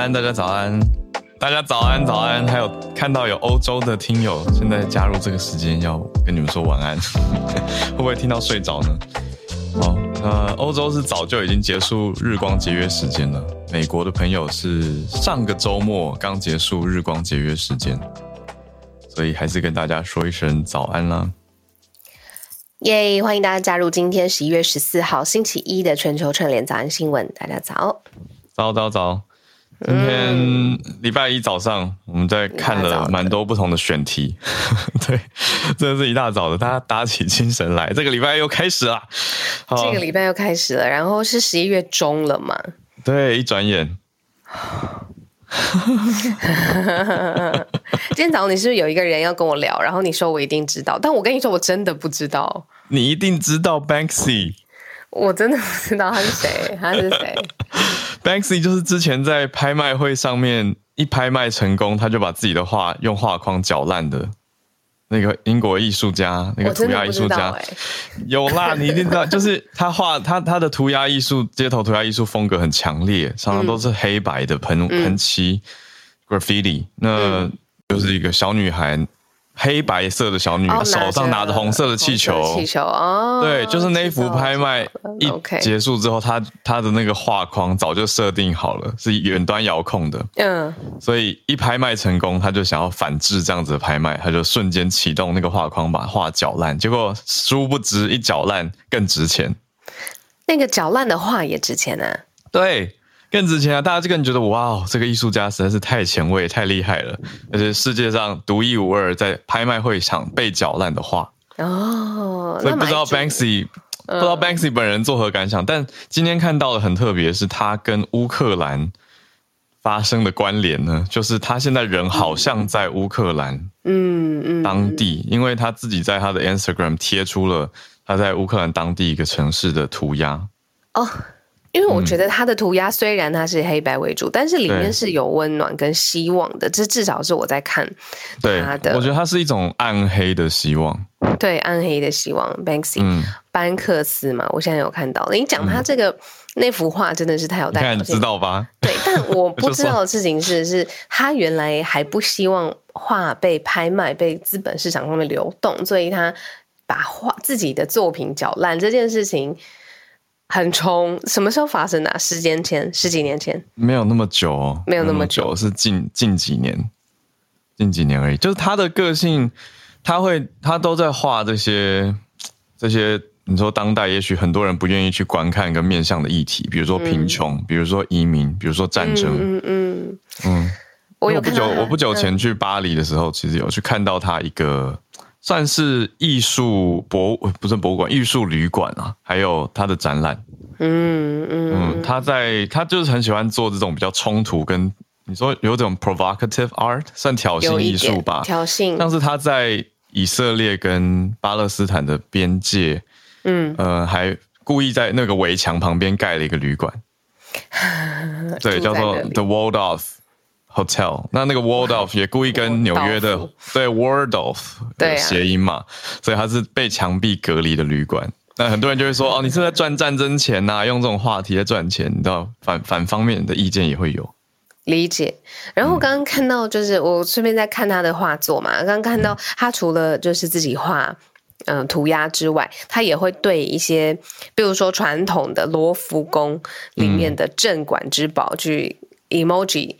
安，大家早安，大家早安早安。还有看到有欧洲的听友现在加入这个时间，要跟你们说晚安，会不会听到睡着呢？好，那欧洲是早就已经结束日光节约时间了，美国的朋友是上个周末刚结束日光节约时间，所以还是跟大家说一声早安啦。耶！欢迎大家加入今天十一月十四号星期一的全球串联早安新闻，大家早，早早早。今天礼拜一早上，我们在看了蛮多不同的选题，对，真的是一大早的，大家打起精神来。这个礼拜又开始了，这个礼拜又开始了，然后是十一月中了嘛？对，一转眼。今天早上你是不是有一个人要跟我聊？然后你说我一定知道，但我跟你说我真的不知道。你一定知道 Banksy。我真的不知道他是谁，他是谁 ？Banksy 就是之前在拍卖会上面一拍卖成功，他就把自己的画用画框搅烂的那个英国艺术家，那个涂鸦艺术家。有啦，你一定知道，就是他画他他的涂鸦艺术，街头涂鸦艺术风格很强烈，常常都是黑白的喷喷漆 graffiti，那就是一个小女孩。黑白色的小女，手上拿着红色的气球，气球哦，对，就是那一幅拍卖一结束之后，他他的那个画框早就设定好了，是远端遥控的，嗯，所以一拍卖成功，他就想要反制这样子的拍卖，他就瞬间启动那个画框把画搅烂，结果殊不知一搅烂更值钱，那个搅烂的画也值钱呢，对。更值钱啊！大家就更觉得哇哦，这个艺术家实在是太前卫、太厉害了，而且世界上独一无二，在拍卖会场被搅烂的画哦。所以不知道 Banksy 不知道 Banksy 本人作何感想，但今天看到的很特别，是他跟乌克兰发生的关联呢，就是他现在人好像在乌克兰，嗯嗯，当地，因为他自己在他的 Instagram 贴出了他在乌克兰当地一个城市的涂鸦哦。因为我觉得他的涂鸦虽然它是黑白为主，但是里面是有温暖跟希望的。这至少是我在看他的。我觉得它是一种暗黑的希望。对，暗黑的希望。Banksy，班克斯嘛，我现在有看到。你讲他这个那幅画真的是太有代表性，知道吧？对，但我 不知道的事情是，是他原来还不希望画被拍卖、被资本市场上面流动，所以他把画自己的作品搅烂这件事情。很冲，什么时候发生的？十年前，十几年前，没有那么久哦，没有那么久，是近近几年，近几年而已。就是他的个性，他会，他都在画这些这些。你说当代，也许很多人不愿意去观看跟面向的议题，比如说贫穷，比如说移民，比如说战争。嗯嗯嗯。我不久，我不久前去巴黎的时候，其实有去看到他一个。算是艺术博不是博物馆，艺术旅馆啊，还有他的展览。嗯嗯嗯，他在他就是很喜欢做这种比较冲突跟你说有种 provocative art，算挑衅艺术吧。挑衅。但是他在以色列跟巴勒斯坦的边界，嗯呃，还故意在那个围墙旁边盖了一个旅馆。对，叫做 The Walled Off。Hotel，那那个 Waldorf 也故意跟纽约的对 Waldorf 的谐音嘛，所以它是被墙壁隔离的旅馆。那很多人就会说，哦，你是在赚战争钱呐？用这种话题在赚钱，你知道反反方面的意见也会有。理解。然后刚刚看到，就是我顺便在看他的画作嘛。刚刚看到他除了就是自己画嗯涂鸦之外，他也会对一些，比如说传统的罗浮宫里面的镇馆之宝去 emoji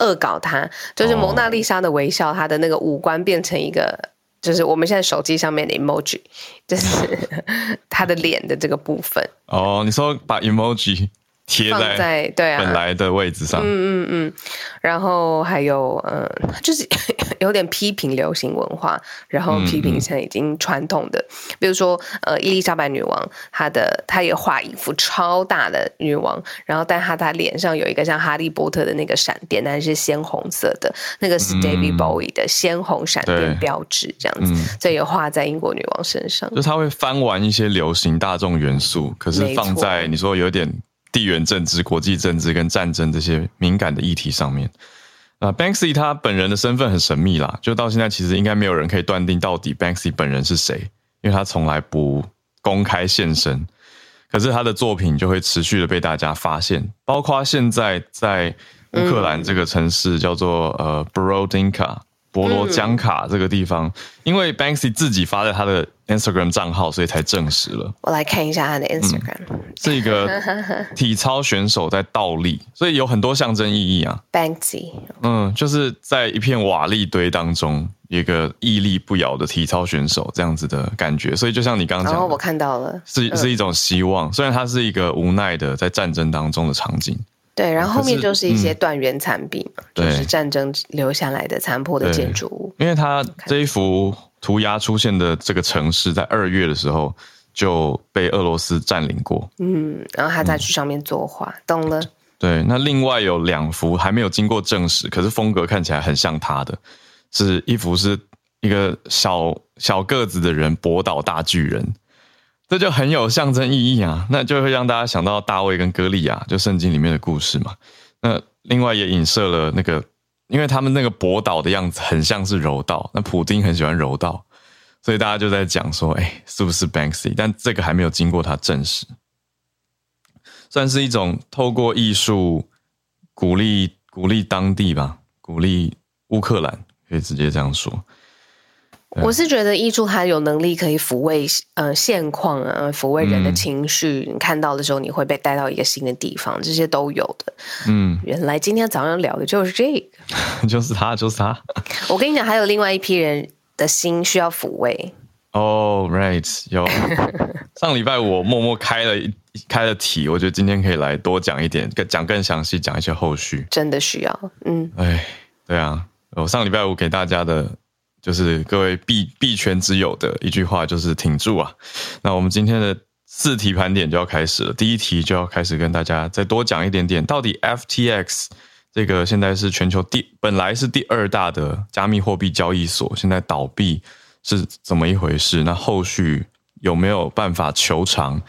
恶搞他，就是蒙娜丽莎的微笑，他的那个五官变成一个，就是我们现在手机上面的 emoji，就是 他的脸的这个部分。哦，你说把 emoji。贴在对啊。本来的位置上，嗯嗯嗯，然后还有嗯，就是 有点批评流行文化，然后批评现在已经传统的，比如说呃，伊丽莎白女王，她的她也画一幅超大的女王，然后但她她脸上有一个像哈利波特的那个闪电，但是鲜红色的，那个是 David Bowie 的鲜红闪电标志，这样子，所以画在英国女王身上，就他会翻玩一些流行大众元素，可是放在你说有点。地缘政治、国际政治跟战争这些敏感的议题上面，啊，Banksy 他本人的身份很神秘啦，就到现在其实应该没有人可以断定到底 Banksy 本人是谁，因为他从来不公开现身。可是他的作品就会持续的被大家发现，包括现在在乌克兰这个城市叫做呃 Brodinka。博罗江卡这个地方，因为 Banksy 自己发在他的 Instagram 账号，所以才证实了。我来看一下他的 Instagram，是一个 体操选手在倒立，所以有很多象征意义啊。Banksy，嗯，就是在一片瓦砾堆当中，一个屹立不摇的体操选手这样子的感觉。所以就像你刚刚讲，我看到了，是是一种希望，虽然它是一个无奈的在战争当中的场景。对，然后后面就是一些断垣残壁嘛，就是战争留下来的残破的建筑物。因为他这一幅涂鸦出现的这个城市，在二月的时候就被俄罗斯占领过。嗯，然后他再去上面作画，懂了。对，那另外有两幅还没有经过证实，可是风格看起来很像他的，是一幅是一个小小个子的人博倒大巨人。这就很有象征意义啊，那就会让大家想到大卫跟歌利亚，就圣经里面的故事嘛。那另外也影射了那个，因为他们那个博导的样子很像是柔道，那普丁很喜欢柔道，所以大家就在讲说，哎，是不是 Banksy？但这个还没有经过他证实，算是一种透过艺术鼓励鼓励当地吧，鼓励乌克兰，可以直接这样说。我是觉得艺术它有能力可以抚慰呃现况啊，抚慰人的情绪。你看到的时候，你会被带到一个新的地方，这些都有的。嗯，原来今天早上聊的就是这个，就是他，就是他。我跟你讲，还有另外一批人的心需要抚慰。哦，right，有。上礼拜我默默开了开了题，我觉得今天可以来多讲一点，更讲更详细，讲一些后续。真的需要，嗯。哎，对啊，我上礼拜五给大家的。就是各位币币圈之友的一句话，就是挺住啊！那我们今天的四题盘点就要开始了。第一题就要开始跟大家再多讲一点点，到底 FTX 这个现在是全球第本来是第二大的加密货币交易所，现在倒闭是怎么一回事？那后续有没有办法求偿？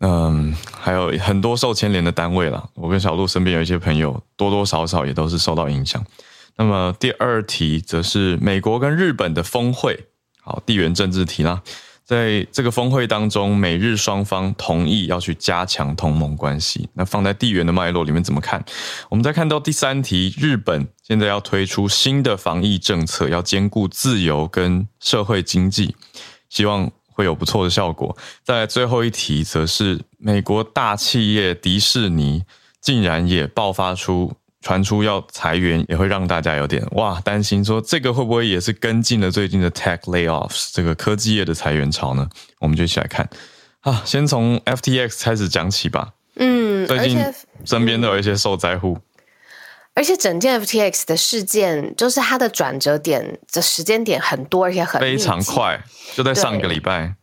嗯，还有很多受牵连的单位了。我跟小鹿身边有一些朋友，多多少少也都是受到影响。那么第二题则是美国跟日本的峰会，好，地缘政治题啦。在这个峰会当中，美日双方同意要去加强同盟关系。那放在地缘的脉络里面怎么看？我们再看到第三题，日本现在要推出新的防疫政策，要兼顾自由跟社会经济，希望会有不错的效果。在最后一题，则是美国大企业迪士尼竟然也爆发出。传出要裁员，也会让大家有点哇担心，说这个会不会也是跟进了最近的 tech layoffs 这个科技业的裁员潮呢？我们就一起来看啊，先从 FTX 开始讲起吧。嗯，最近身边都有一些受灾户，而且整件 FTX 的事件，就是它的转折点的时间点很多，而且很非常快，就在上个礼拜。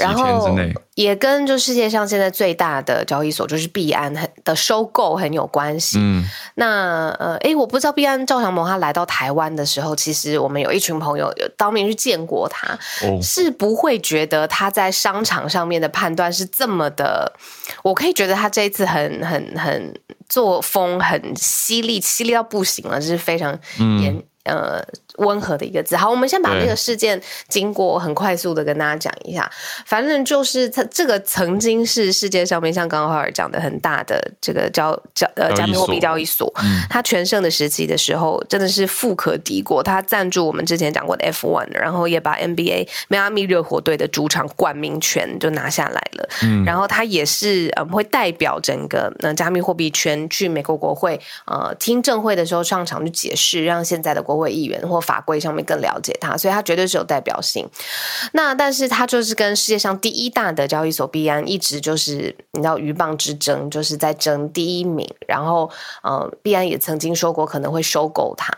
然后也跟就世界上现在最大的交易所就是币安很的收购很有关系。嗯，那呃，哎，我不知道币安赵长鹏他来到台湾的时候，其实我们有一群朋友有当面去见过他，是不会觉得他在商场上面的判断是这么的。我可以觉得他这一次很很很作风很犀利，犀利到不行了，就是非常严呃，温和的一个字。好，我们先把那个事件经过很快速的跟大家讲一下。反正就是它这个曾经是世界上面像刚刚浩尔讲的很大的这个交交呃加密货币交易所，它全盛的时期的时候真的是富可敌国。它赞助我们之前讲过的 F one，然后也把 NBA 迈阿密热火队的主场冠名权就拿下来了。嗯，然后它也是呃会代表整个呃加密货币圈去美国国会呃听证会的时候上场去解释，让现在的。国会议员或法规上面更了解他，所以他绝对是有代表性。那但是他就是跟世界上第一大的交易所币安一直就是你知道鱼蚌之争，就是在争第一名。然后嗯，币安也曾经说过可能会收购它。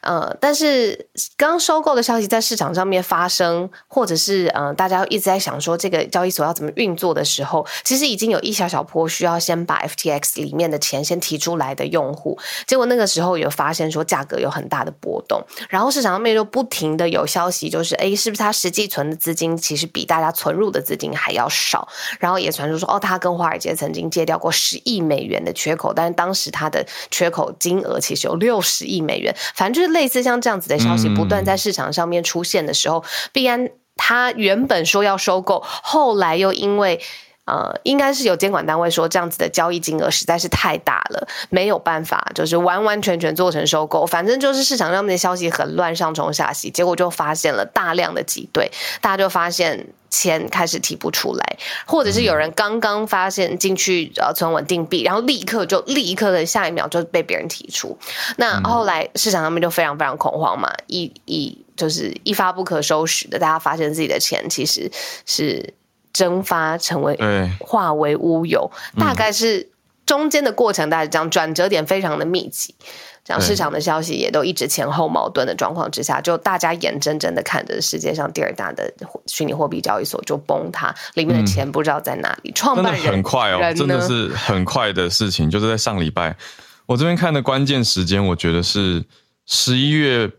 呃，但是刚收购的消息在市场上面发生，或者是呃大家一直在想说这个交易所要怎么运作的时候，其实已经有一小小波需要先把 FTX 里面的钱先提出来的用户。结果那个时候有发现说价格有很大的。波动，然后市场上面就不停的有消息，就是哎，是不是他实际存的资金其实比大家存入的资金还要少？然后也传出说，哦，他跟华尔街曾经借掉过十亿美元的缺口，但是当时他的缺口金额其实有六十亿美元。反正就是类似像这样子的消息不断在市场上面出现的时候，必然他原本说要收购，后来又因为。呃，应该是有监管单位说这样子的交易金额实在是太大了，没有办法，就是完完全全做成收购。反正就是市场上面的消息很乱，上冲下洗，结果就发现了大量的挤兑，大家就发现钱开始提不出来，或者是有人刚刚发现进去呃存稳定币，然后立刻就立刻的下一秒就被别人提出。那后来市场上面就非常非常恐慌嘛，一一就是一发不可收拾的，大家发现自己的钱其实是。蒸发成为化为乌有，大概是中间的过程，大概这样转折点非常的密集，这样市场的消息也都一直前后矛盾的状况之下，就大家眼睁睁的看着世界上第二大的虚拟货币交易所就崩塌，里面的钱不知道在哪里。创办人很快哦，真的是很快的事情，就是在上礼拜，我这边看的关键时间，我觉得是十一月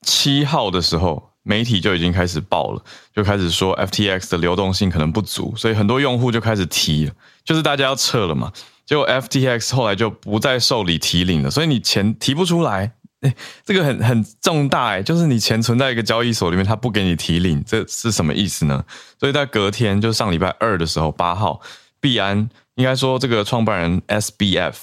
七号的时候。媒体就已经开始报了，就开始说 FTX 的流动性可能不足，所以很多用户就开始提，就是大家要撤了嘛。结果 FTX 后来就不再受理提领了，所以你钱提不出来，哎，这个很很重大哎，就是你钱存在一个交易所里面，他不给你提领，这是什么意思呢？所以在隔天，就上礼拜二的时候，八号，币安应该说这个创办人 SBF。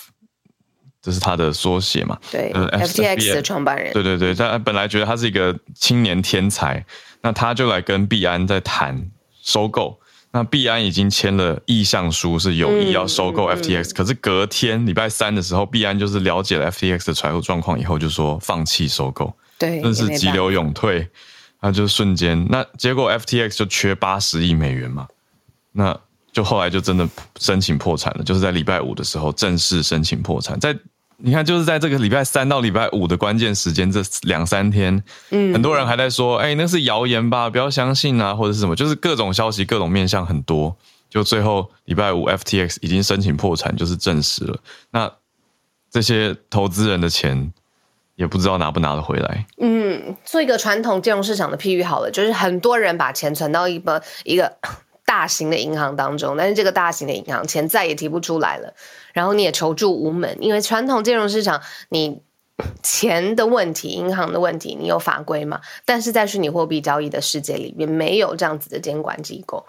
这是他的缩写嘛？对，FTX 的创办人。对对对，他本来觉得他是一个青年天才，那他就来跟币安在谈收购。那币安已经签了意向书，是有意要收购 FTX。可是隔天礼拜三的时候，币安就是了解了 FTX 的财务状况以后，就说放弃收购。对，真是急流勇退，那就瞬间。那结果 FTX 就缺八十亿美元嘛？那就后来就真的申请破产了，就是在礼拜五的时候正式申请破产，在。你看，就是在这个礼拜三到礼拜五的关键时间，这两三天，嗯，很多人还在说，哎，那是谣言吧，不要相信啊，或者是什么，就是各种消息、各种面向很多，就最后礼拜五，FTX 已经申请破产，就是证实了。那这些投资人的钱也不知道拿不拿得回来。嗯，做一个传统金融市场的譬喻好了，就是很多人把钱存到一个一个大型的银行当中，但是这个大型的银行钱再也提不出来了。然后你也求助无门，因为传统金融市场，你钱的问题、银行的问题，你有法规吗？但是在虚拟货币交易的世界里面，没有这样子的监管机构。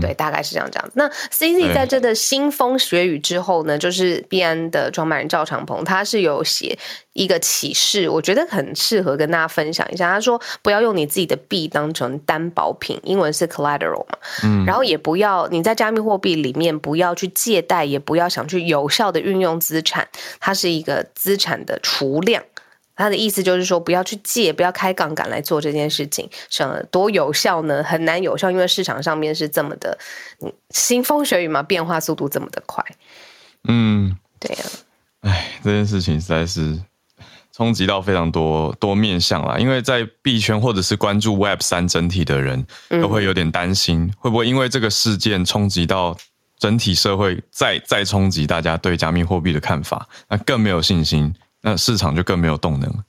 嗯，对，大概是这样这样。那 CZ 在这的腥风血雨之后呢，就是币安的创办人赵长鹏，他是有写一个启示，我觉得很适合跟大家分享一下。他说，不要用你自己的币当成担保品，英文是 collateral 嘛，嗯，然后也不要你在加密货币里面不要去借贷，也不要想去有效的运用资产，它是一个资产的储量。他的意思就是说，不要去借，不要开杠杆来做这件事情，省多有效呢？很难有效，因为市场上面是这么的，腥风血雨嘛，变化速度这么的快。嗯，对呀。哎，这件事情实在是冲击到非常多多面向啦。因为在币圈或者是关注 Web 三整体的人都会有点担心，会不会因为这个事件冲击到整体社会，再再冲击大家对加密货币的看法，那更没有信心。那市场就更没有动能了，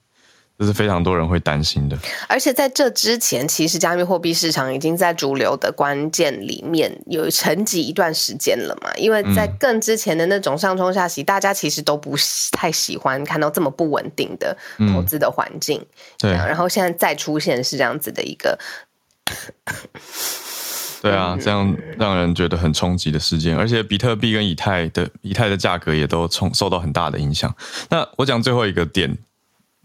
这是非常多人会担心的。而且在这之前，其实加密货币市场已经在主流的关键里面有沉寂一段时间了嘛？因为在更之前的那种上冲下洗，大家其实都不太喜欢看到这么不稳定的投资的环境。对，然后现在再出现是这样子的一个。对啊，这样让人觉得很冲击的事件，而且比特币跟以太的以太的价格也都冲受到很大的影响。那我讲最后一个点，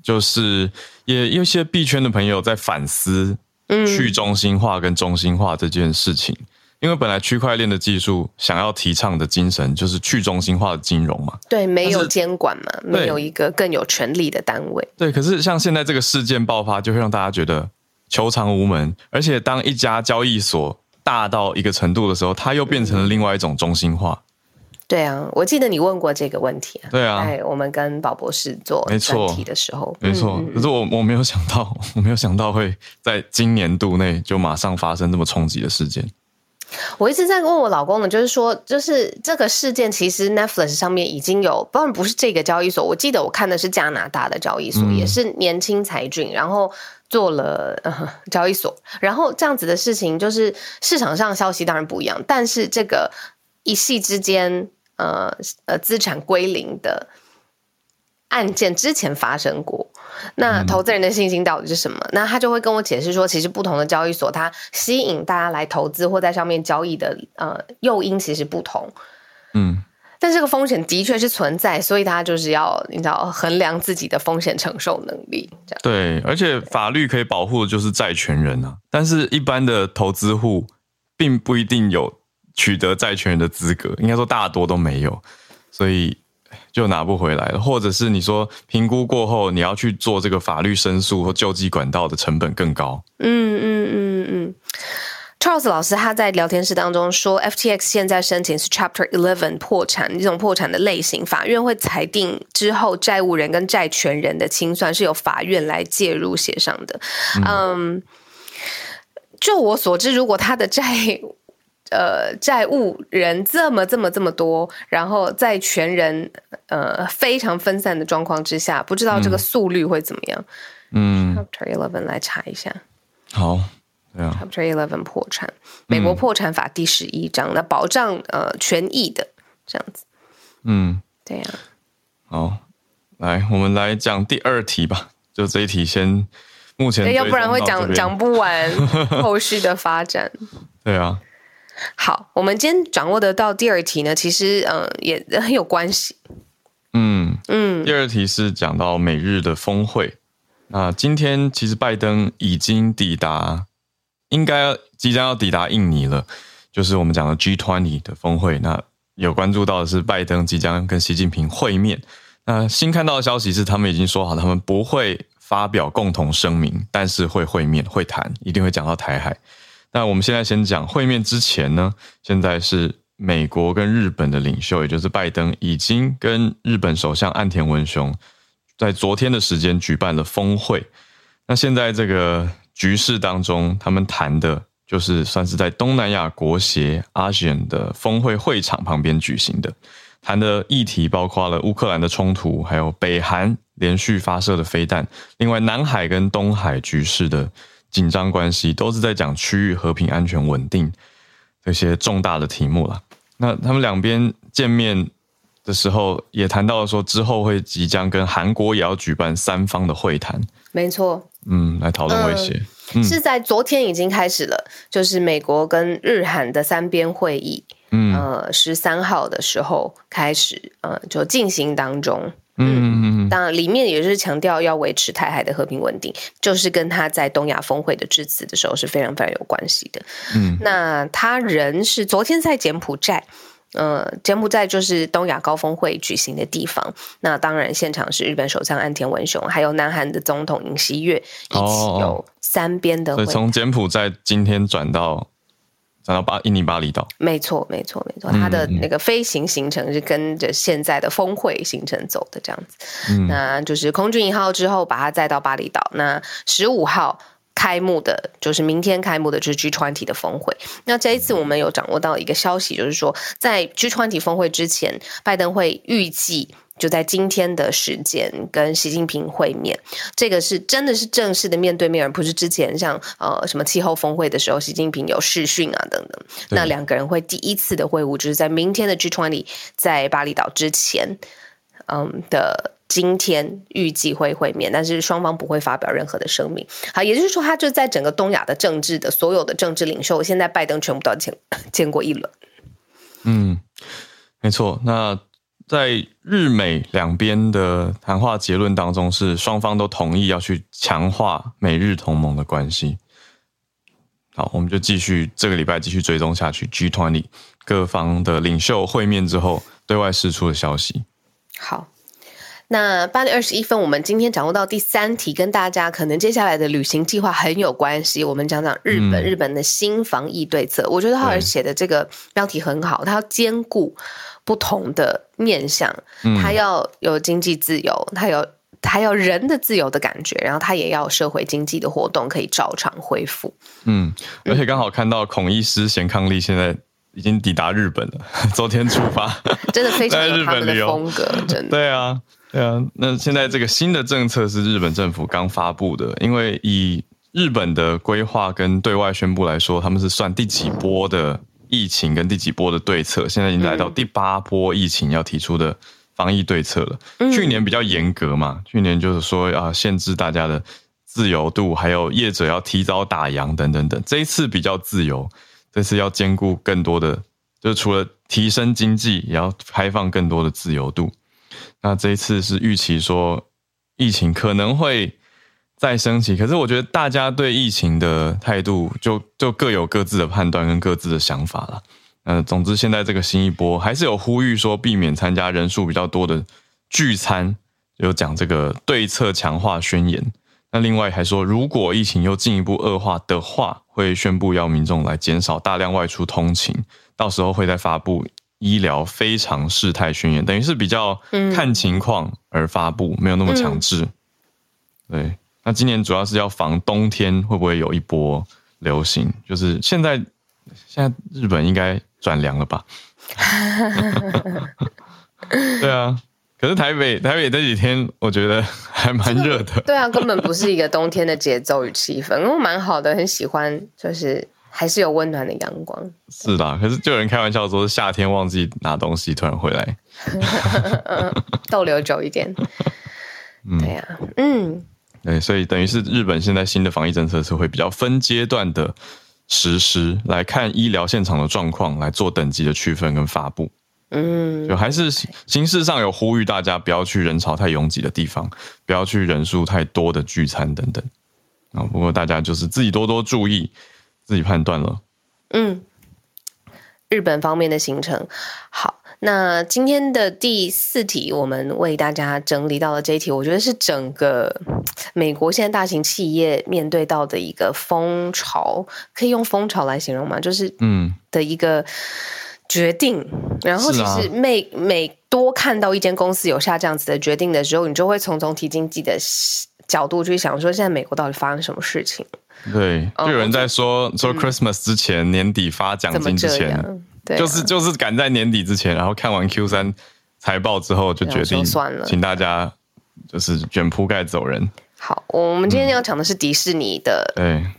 就是也有些币圈的朋友在反思去中心化跟中心化这件事情，因为本来区块链的技术想要提倡的精神就是去中心化的金融嘛，对，没有监管嘛，没有一个更有权力的单位。对，可是像现在这个事件爆发，就会让大家觉得求偿无门，而且当一家交易所。大到一个程度的时候，它又变成了另外一种中心化。对啊，我记得你问过这个问题。对啊，我们跟宝博士做专题的时候，没错。可是我我没有想到，我没有想到会在今年度内就马上发生这么冲击的事件。我一直在问我老公呢，就是说，就是这个事件其实 Netflix 上面已经有，当然不是这个交易所，我记得我看的是加拿大的交易所，也是年轻才俊，然后。做了交易所，然后这样子的事情，就是市场上消息当然不一样，但是这个一夕之间，呃呃，资产归零的案件之前发生过，那投资人的信心到底是什么？那他就会跟我解释说，其实不同的交易所，它吸引大家来投资或在上面交易的呃诱因其实不同，嗯。但这个风险的确是存在，所以他就是要你知道衡量自己的风险承受能力。这样对，而且法律可以保护的就是债权人啊，但是一般的投资户并不一定有取得债权人的资格，应该说大多都没有，所以就拿不回来了。或者是你说评估过后，你要去做这个法律申诉或救济管道的成本更高。嗯嗯嗯嗯。Charles 老师他在聊天室当中说，FTX 现在申请是 Chapter Eleven 破产这种破产的类型，法院会裁定之后，债务人跟债权人的清算是由法院来介入协商的。嗯，就我所知，如果他的债呃债务人这么这么这么多，然后债权人呃非常分散的状况之下，不知道这个速率会怎么样？嗯，Chapter Eleven 来查一下。好。Chapter Eleven 破产，美国破产法第十一章，那保障呃权益的这样子。嗯，对呀。好，来，我们来讲第二题吧。就这一题先，目前要不然会讲讲不完 后续的发展。对啊。好，我们今天掌握得到第二题呢，其实嗯也 很有关系。嗯嗯，第二题是讲到美日的峰会。那今天其实拜登已经抵达。应该即将要抵达印尼了，就是我们讲的 G20 的峰会。那有关注到的是拜登即将跟习近平会面。那新看到的消息是，他们已经说好，他们不会发表共同声明，但是会会面会谈，一定会讲到台海。那我们现在先讲会面之前呢，现在是美国跟日本的领袖，也就是拜登已经跟日本首相岸田文雄在昨天的时间举办了峰会。那现在这个。局势当中，他们谈的就是算是在东南亚国协 ASEAN 的峰会会场旁边举行的，谈的议题包括了乌克兰的冲突，还有北韩连续发射的飞弹，另外南海跟东海局势的紧张关系，都是在讲区域和平、安全、稳定这些重大的题目了。那他们两边见面的时候，也谈到了说之后会即将跟韩国也要举办三方的会谈。没错。嗯，来讨论威胁，是在昨天已经开始了，就是美国跟日韩的三边会议，嗯，呃，十三号的时候开始，呃，就进行当中，嗯嗯当然里面也是强调要维持台海的和平稳定，就是跟他在东亚峰会的致辞的时候是非常非常有关系的，嗯，那他人是昨天在柬埔寨。呃，柬埔寨就是东亚高峰会举行的地方。那当然，现场是日本首相岸田文雄，还有南韩的总统尹锡悦，一起有三边的。对，从柬埔寨今天转到转到巴印尼巴厘岛。没错，没错，没错。它的那个飞行行程是跟着现在的峰会行程走的，这样子。那就是空军一号之后，把它载到巴厘岛。那十五号。开幕的，就是明天开幕的，就是 G20 的峰会。那这一次我们有掌握到一个消息，就是说在 G20 峰会之前，拜登会预计就在今天的时间跟习近平会面，这个是真的是正式的面对面，而不是之前像呃什么气候峰会的时候，习近平有视讯啊等等。那两个人会第一次的会晤，就是在明天的 G20 在巴厘岛之前，嗯的今天预计会会面，但是双方不会发表任何的声明。好，也就是说，他就在整个东亚的政治的所有的政治领袖，现在拜登全部都见见过一轮。嗯，没错。那。在日美两边的谈话结论当中，是双方都同意要去强化美日同盟的关系。好，我们就继续这个礼拜继续追踪下去。G20 各方的领袖会面之后，对外释出的消息。好，那八点二十一分，我们今天掌握到第三题，跟大家可能接下来的旅行计划很有关系。我们讲讲日本，日本的新防疫对策。我觉得浩尔写的这个标题很好，他要兼顾。不同的面向，他要有经济自由，他有他要人的自由的感觉，然后他也要社会经济的活动可以照常恢复。嗯，而且刚好看到孔医师贤康利现在已经抵达日本了，昨天出发，真的非常日本的风格，真的。对啊，对啊。那现在这个新的政策是日本政府刚发布的，因为以日本的规划跟对外宣布来说，他们是算第几波的。疫情跟第几波的对策，现在已经来到第八波疫情要提出的防疫对策了。去年比较严格嘛，去年就是说要限制大家的自由度，还有业者要提早打烊等等等。这一次比较自由，这次要兼顾更多的，就是除了提升经济，也要开放更多的自由度。那这一次是预期说疫情可能会。再升级，可是我觉得大家对疫情的态度就就各有各自的判断跟各自的想法了。嗯，总之现在这个新一波还是有呼吁说避免参加人数比较多的聚餐，有讲这个对策强化宣言。那另外还说，如果疫情又进一步恶化的话，会宣布要民众来减少大量外出通勤，到时候会再发布医疗非常事态宣言，等于是比较看情况而发布，没有那么强制。对。那今年主要是要防冬天会不会有一波流行？就是现在，现在日本应该转凉了吧？对啊，可是台北台北这几天我觉得还蛮热的。对啊，根本不是一个冬天的节奏与气氛，我蛮好的，很喜欢，就是还是有温暖的阳光。是的，可是就有人开玩笑说，夏天忘记拿东西，突然回来，逗留久一点。对呀，嗯。对，所以等于是日本现在新的防疫政策是会比较分阶段的实施，来看医疗现场的状况，来做等级的区分跟发布。嗯，就还是形式上有呼吁大家不要去人潮太拥挤的地方，不要去人数太多的聚餐等等。啊，不过大家就是自己多多注意，自己判断了。嗯，日本方面的行程好。那今天的第四题，我们为大家整理到了这一题，我觉得是整个美国现在大型企业面对到的一个风潮，可以用风潮来形容吗？就是嗯的一个决定。然后其实每每多看到一间公司有下这样子的决定的时候，你就会从总体经济的角度去想，说现在美国到底发生什么事情？对，就有人在说说 Christmas 之前年底发奖金之前。就是就是赶在年底之前，然后看完 Q 三财报之后，就决定算了，请大家就是卷铺盖走人。好，我们今天要讲的是迪士尼的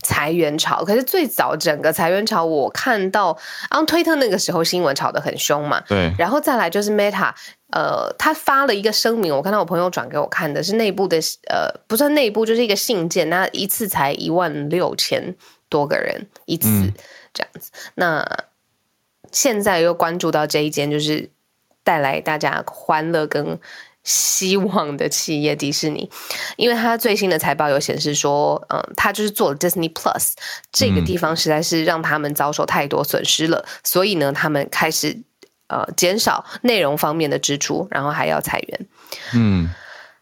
裁员潮。可是最早整个裁员潮，我看到，然推特那个时候新闻炒得很凶嘛。对，然后再来就是 Meta，呃，他发了一个声明，我看到我朋友转给我看的是内部的，呃，不算内部，就是一个信件，那一次才一万六千多个人一次这样子，那。现在又关注到这一间，就是带来大家欢乐跟希望的企业迪士尼，因为它最新的财报有显示说，嗯，它就是做了 Disney Plus 这个地方实在是让他们遭受太多损失了，所以呢，他们开始呃减少内容方面的支出，然后还要裁员。嗯，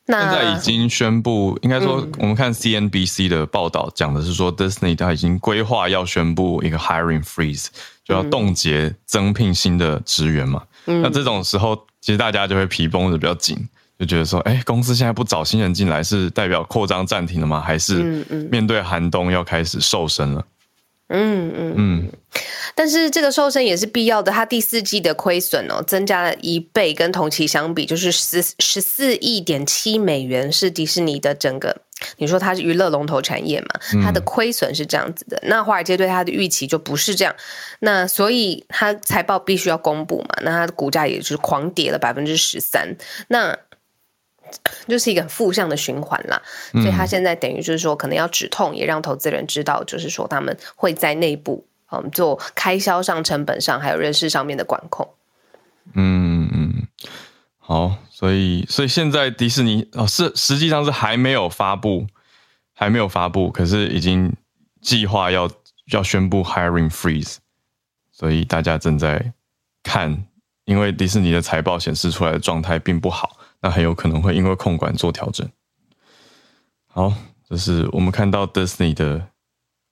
现在已经宣布，应该说我们看 CNBC 的报道讲的是说，Disney 它已经规划要宣布一个 hiring freeze。就要冻结增聘新的职员嘛？那这种时候，其实大家就会皮绷的比较紧，就觉得说，哎，公司现在不找新人进来，是代表扩张暂停了吗？还是面对寒冬要开始瘦身了？嗯嗯嗯。但是这个瘦身也是必要的，它第四季的亏损哦增加了一倍，跟同期相比就是十十四亿点七美元，是迪士尼的整个。你说它是娱乐龙头产业嘛？它的亏损是这样子的，那华尔街对它的预期就不是这样，那所以它财报必须要公布嘛？那它的股价也是狂跌了百分之十三，那就是一个负向的循环啦。所以他现在等于就是说，可能要止痛，也让投资人知道，就是说他们会在内部。嗯，做开销上、成本上，还有人事上面的管控。嗯嗯，好，所以所以现在迪士尼哦是实际上是还没有发布，还没有发布，可是已经计划要要宣布 hiring freeze，所以大家正在看，因为迪士尼的财报显示出来的状态并不好，那很有可能会因为控管做调整。好，这是我们看到 Disney 的。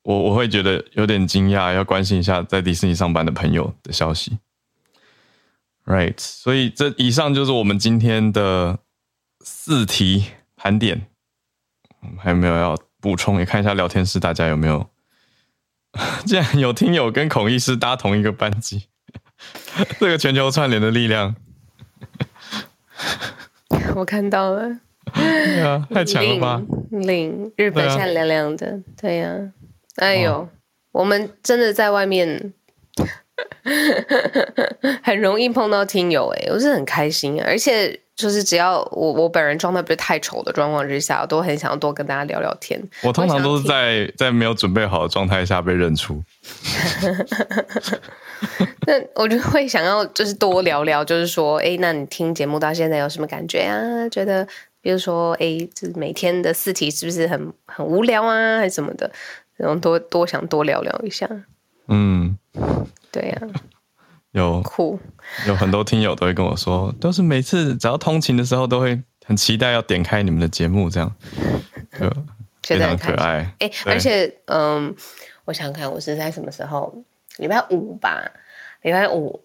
我我会觉得有点惊讶，要关心一下在迪士尼上班的朋友的消息。Right，所以这以上就是我们今天的四题盘点。还有没有要补充？也看一下聊天室大家有没有？竟然有听友跟孔医师搭同一个班机，这个全球串联的力量，我看到了。对啊，太强了吧！零日本现在凉凉的，对呀。哎呦，我们真的在外面 很容易碰到听友哎，我是很开心，而且就是只要我我本人状态不是太丑的状况之下，我都很想要多跟大家聊聊天。我通常都是在在没有准备好的状态下被认出。那我就会想要就是多聊聊，就是说，哎，那你听节目到现在有什么感觉啊？觉得比如说，哎，就是每天的四题是不是很很无聊啊，还是什么的？然后多多想多聊聊一下，嗯，对呀，有。酷，有很多听友都会跟我说，都是每次只要通勤的时候，都会很期待要点开你们的节目，这样，非常可爱。哎，而且，嗯，我想看我是在什么时候？礼拜五吧，礼拜五。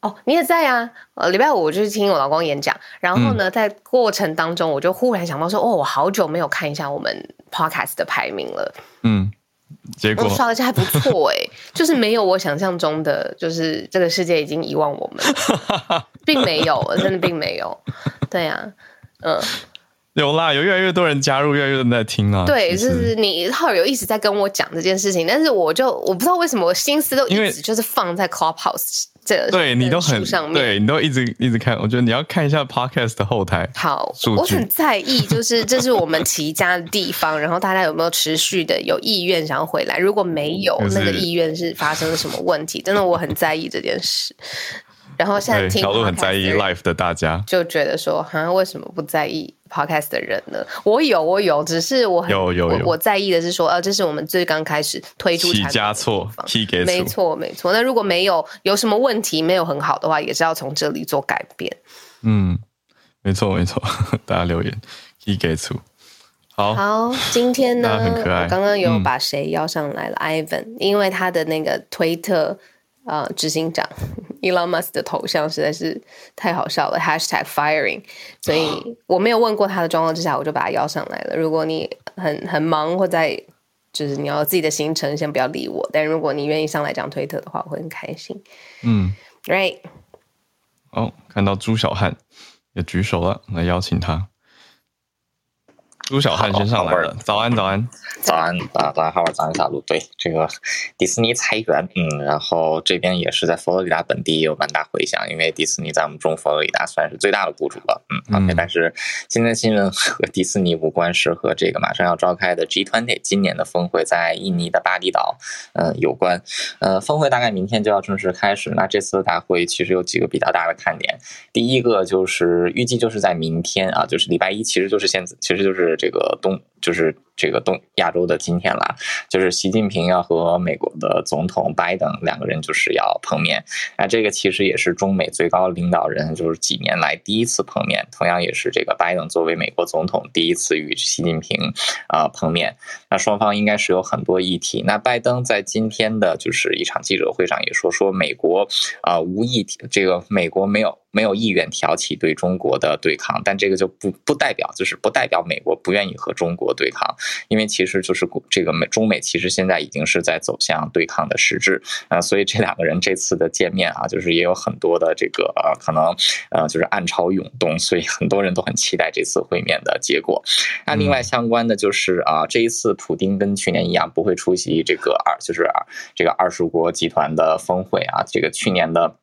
哦，你也在啊？呃，礼拜五我就是听我老公演讲，然后呢，在过程当中，我就忽然想到说，哦，我好久没有看一下我们 podcast 的排名了。嗯，结果刷了一下还不错哎，就是没有我想象中的，就是这个世界已经遗忘我们，并没有，真的并没有。对呀，嗯。有啦，有越来越多人加入，越来越多人在听啊。对，就是你后有一直在跟我讲这件事情，但是我就我不知道为什么我心思都一直就是放在 Clubhouse 这，对你都很上面，对你都一直一直看。我觉得你要看一下 Podcast 的后台。好，我很在意，就是这是我们齐家的地方，然后大家有没有持续的有意愿想要回来？如果没有那个意愿，是发生了什么问题？真的我很在意这件事。然后现在听小鹿很在意 life 的大家，就觉得说，哈，为什么不在意 podcast 的人呢？我有，我有，只是我有有有，我在意的是说，呃，这是我们最刚开始推出起家错，没错没错。那如果没有有什么问题，没有很好的话，也是要从这里做改变。嗯，没错没错，大家留言 key 给出。好，好，今天呢，很可爱。刚刚有把谁邀上来了？Ivan，因为他的那个推特。呃，执行长 Elon Musk 的头像实在是太好笑了，Hashtag Firing，所以 我没有问过他的状况之下，我就把他邀上来了。如果你很很忙或在就是你要自己的行程，先不要理我。但如果你愿意上来讲推特的话，我会很开心。嗯，Right。哦，看到朱小汉也举手了，来邀请他。朱小汉先上来了，早安早安早安啊！大家好，早安小路。对这个迪士尼裁员，嗯，然后这边也是在佛罗里达本地也有蛮大回响，因为迪士尼在我们中佛罗里达算是最大的雇主了，嗯，OK。但是今天新闻和迪士尼无关，是和这个马上要召开的 G20 今年的峰会在印尼的巴厘岛，嗯，有关。呃，峰会大概明天就要正式开始。那这次的大会其实有几个比较大的看点，第一个就是预计就是在明天啊，就是礼拜一，其实就是现在，其实就是。这个东就是。这个东亚洲的今天了，就是习近平要和美国的总统拜登两个人就是要碰面，那这个其实也是中美最高领导人就是几年来第一次碰面，同样也是这个拜登作为美国总统第一次与习近平啊碰面，那双方应该是有很多议题。那拜登在今天的就是一场记者会上也说，说美国啊无意这个美国没有没有意愿挑起对中国的对抗，但这个就不不代表就是不代表美国不愿意和中国对抗。因为其实就是这个美中美其实现在已经是在走向对抗的实质啊，所以这两个人这次的见面啊，就是也有很多的这个呃可能呃就是暗潮涌动，所以很多人都很期待这次会面的结果。那另外相关的就是啊，这一次普丁跟去年一样不会出席这个二就是这个二十国集团的峰会啊，这个去年的。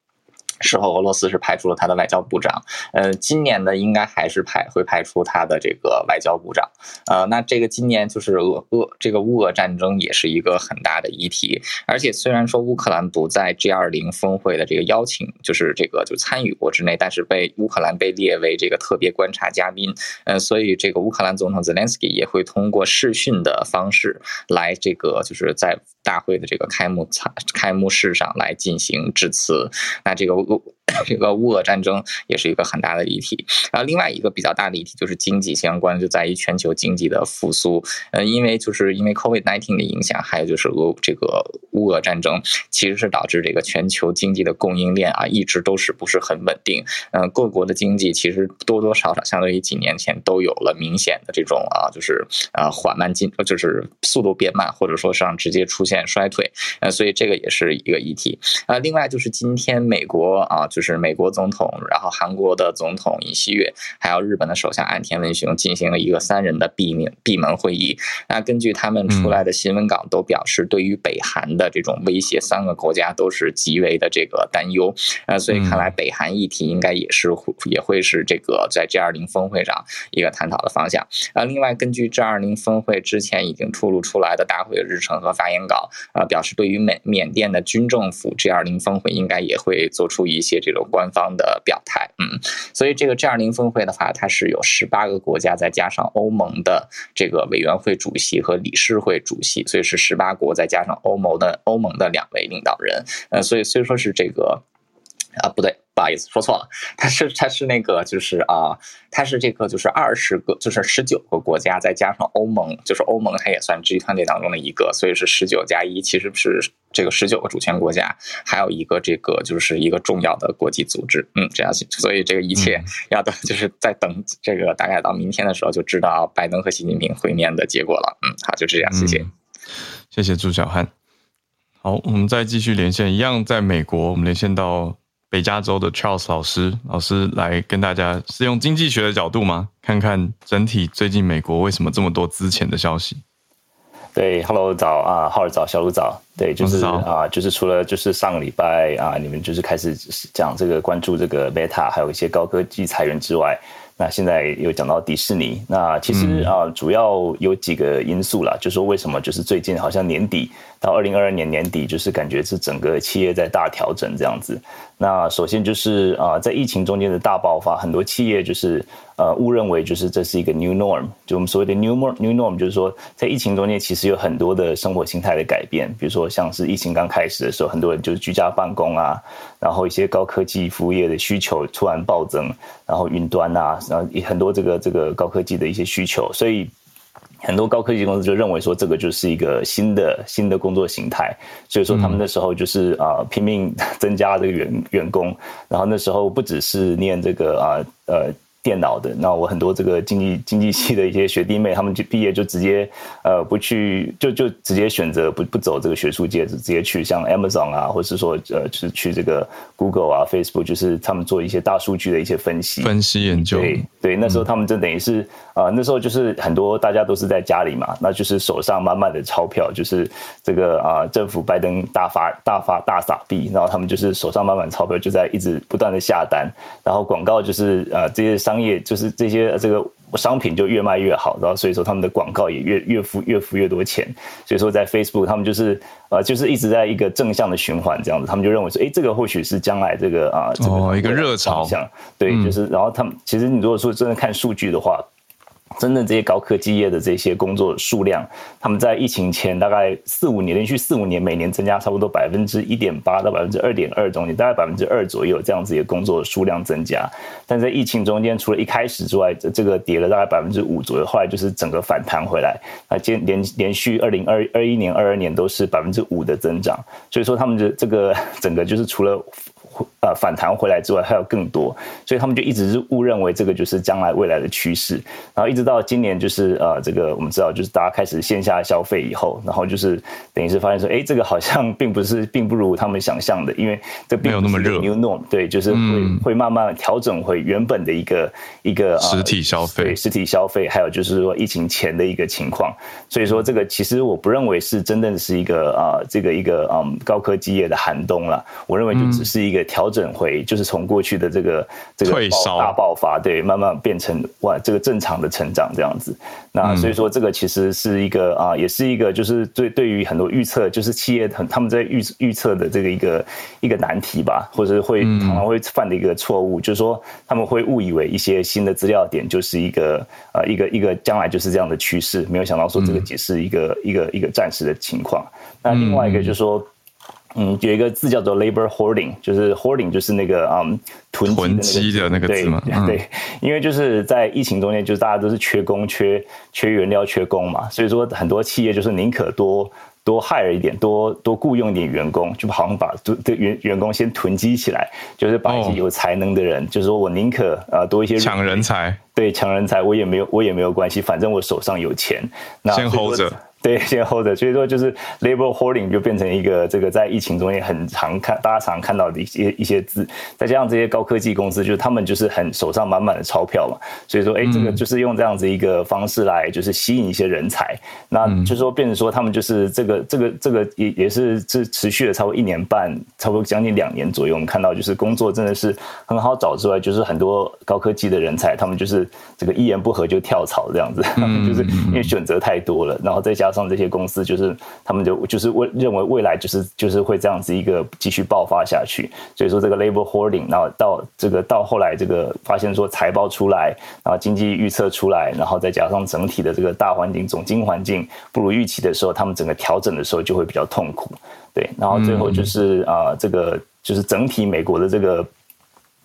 事后，俄罗斯是派出了他的外交部长，呃，今年呢应该还是派会派出他的这个外交部长，呃，那这个今年就是俄俄这个乌俄战争也是一个很大的议题，而且虽然说乌克兰不在 G 二零峰会的这个邀请，就是这个就参与国之内，但是被乌克兰被列为这个特别观察嘉宾，呃，所以这个乌克兰总统泽连斯基也会通过视讯的方式来这个就是在大会的这个开幕参开幕式上来进行致辞，那这个。know 这个乌俄战争也是一个很大的议题，然后另外一个比较大的议题就是经济相关，就在于全球经济的复苏。呃，因为就是因为 COVID-19 的影响，还有就是俄这个乌俄战争，其实是导致这个全球经济的供应链啊，一直都是不是很稳定。嗯，各国的经济其实多多少少相对于几年前都有了明显的这种啊，就是啊缓慢进，就是速度变慢，或者说上直接出现衰退。呃，所以这个也是一个议题。啊，另外就是今天美国啊。就是美国总统，然后韩国的总统尹锡悦，还有日本的首相岸田文雄进行了一个三人的闭门闭门会议。那根据他们出来的新闻稿，都表示对于北韩的这种威胁，三个国家都是极为的这个担忧。呃，所以看来北韩议题应该也是也会是这个在 G 二零峰会上一个探讨的方向。啊，另外根据 G 二零峰会之前已经透露出来的大会日程和发言稿，啊，表示对于缅缅甸的军政府 G 二零峰会应该也会做出一些。这种官方的表态，嗯，所以这个 G 二零峰会的话，它是有十八个国家，再加上欧盟的这个委员会主席和理事会主席，所以是十八国，再加上欧盟的欧盟的两位领导人，呃，所以虽说是这个，啊，不对。不好意思，说错了，它是它是那个就是啊，它是这个就是二十个就是十九个国家，再加上欧盟，就是欧盟它也算 G 团队当中的一个，所以是十九加一，其实是这个十九个主权国家，还有一个这个就是一个重要的国际组织，嗯，这样，所以这个一切要等，就是在等这个大概到明天的时候就知道拜登和习近平会面的结果了，嗯，好，就这样，谢谢，谢谢朱小汉，好，我们再继续连线，一样在美国，我们连线到。北加州的 Charles 老师，老师来跟大家是用经济学的角度吗？看看整体最近美国为什么这么多资钱的消息？对，Hello 早啊，浩尔早，小卢早，对，就是啊，就是除了就是上个礼拜啊，你们就是开始讲这个关注这个 Meta，还有一些高科技裁员之外。那现在又讲到迪士尼，那其实啊，主要有几个因素啦，就说为什么就是最近好像年底到二零二二年年底，就是感觉是整个企业在大调整这样子。那首先就是啊，在疫情中间的大爆发，很多企业就是呃误认为就是这是一个 new norm，就我们所谓的 new norm new norm，就是说在疫情中间其实有很多的生活形态的改变，比如说像是疫情刚开始的时候，很多人就是居家办公啊，然后一些高科技服务业的需求突然暴增，然后云端啊，然后很多这个这个高科技的一些需求，所以。很多高科技公司就认为说这个就是一个新的新的工作形态，所以说他们那时候就是啊拼命 增加这个员员工，然后那时候不只是念这个啊呃。电脑的，那我很多这个经济经济系的一些学弟妹，他们就毕业就直接呃不去，就就直接选择不不走这个学术界，直接去像 Amazon 啊，或是说呃就是去这个 Google 啊、Facebook，就是他们做一些大数据的一些分析、分析研究。对对，那时候他们就等于是啊，那时候就是很多大家都是在家里嘛，那就是手上满满的钞票，就是这个啊政府拜登大发大发大撒币，然后他们就是手上满满钞票就在一直不断的下单，然后广告就是呃这些商。商业就是这些这个商品就越卖越好，然后所以说他们的广告也越越付越付越多钱，所以说在 Facebook 他们就是呃就是一直在一个正向的循环这样子，他们就认为说，哎，这个或许是将来这个啊哦一个热潮，对，就是然后他们其实你如果说真的看数据的话。真正这些高科技业的这些工作数量，他们在疫情前大概四五年，连续四五年每年增加差不多百分之一点八到百分之二点二中间，大概百分之二左右这样子的工作数量增加。但在疫情中间，除了一开始之外，这个跌了大概百分之五左右，后来就是整个反弹回来。那连连连续二零二二一年、二二年都是百分之五的增长，所以说他们的这个整个就是除了呃反弹回来之外，还有更多，所以他们就一直是误认为这个就是将来未来的趋势。然后一直到今年，就是呃这个我们知道，就是大家开始线下消费以后，然后就是等于是发现说，哎，这个好像 并不是，并不如他们想象的，因为这并没有那么热。New norm，对，就是会会慢慢调整回原本的一个一个实体消费，对实体消费，还有就是说疫情前的一个情况。所以说这个其实我不认为是真正是一个啊这个一个嗯高科技业的寒冬了，我认为就只是一个调整回，就是从过去的这个这个大爆发，对，慢慢变成哇这个正常的成长这样子。那所以说这个其实是一个啊，也是一个就是对对于很多预测，就是企业很他们在预预测的这个一个一个难题吧，或者会常常会犯的一个错误，就是说他们会误以为一些新的资料点就是一个呃一个一个将来就是这样的趋势，没有想到说这个只是一个一个一个暂时的情况。那另外一个就是说。嗯，有一个字叫做 labor hoarding，就是 hoarding 就是那个嗯囤积的那个字嘛。对，因为就是在疫情中间，就是大家都是缺工、缺缺原料、缺工嘛，所以说很多企业就是宁可多多 hire 一点，多多雇佣一点员工，就好像把对员员工先囤积起来，就是把一些有才能的人，就是说我宁可呃多一些抢人才，对，抢人才我也没有我也没有关系，反正我手上有钱，那先 hold 着。对，先 hold 着，所以说就是 labor hoarding 就变成一个这个在疫情中也很常看，大家常常看到的一些一些字，再加上这些高科技公司，就是他们就是很手上满满的钞票嘛，所以说，哎，这个就是用这样子一个方式来就是吸引一些人才，那就是说变成说他们就是这个这个这个也也是是持续了差不多一年半，差不多将近两年左右，我们看到就是工作真的是很好找之外，就是很多高科技的人才，他们就是这个一言不合就跳槽这样子，就是因为选择太多了，然后再加上。这些公司就是他们就就是为认为未来就是就是会这样子一个继续爆发下去，所以说这个 labor hoarding，然后到这个到后来这个发现说财报出来，然后经济预测出来，然后再加上整体的这个大环境总经环境不如预期的时候，他们整个调整的时候就会比较痛苦，对，然后最后就是啊这个就是整体美国的这个。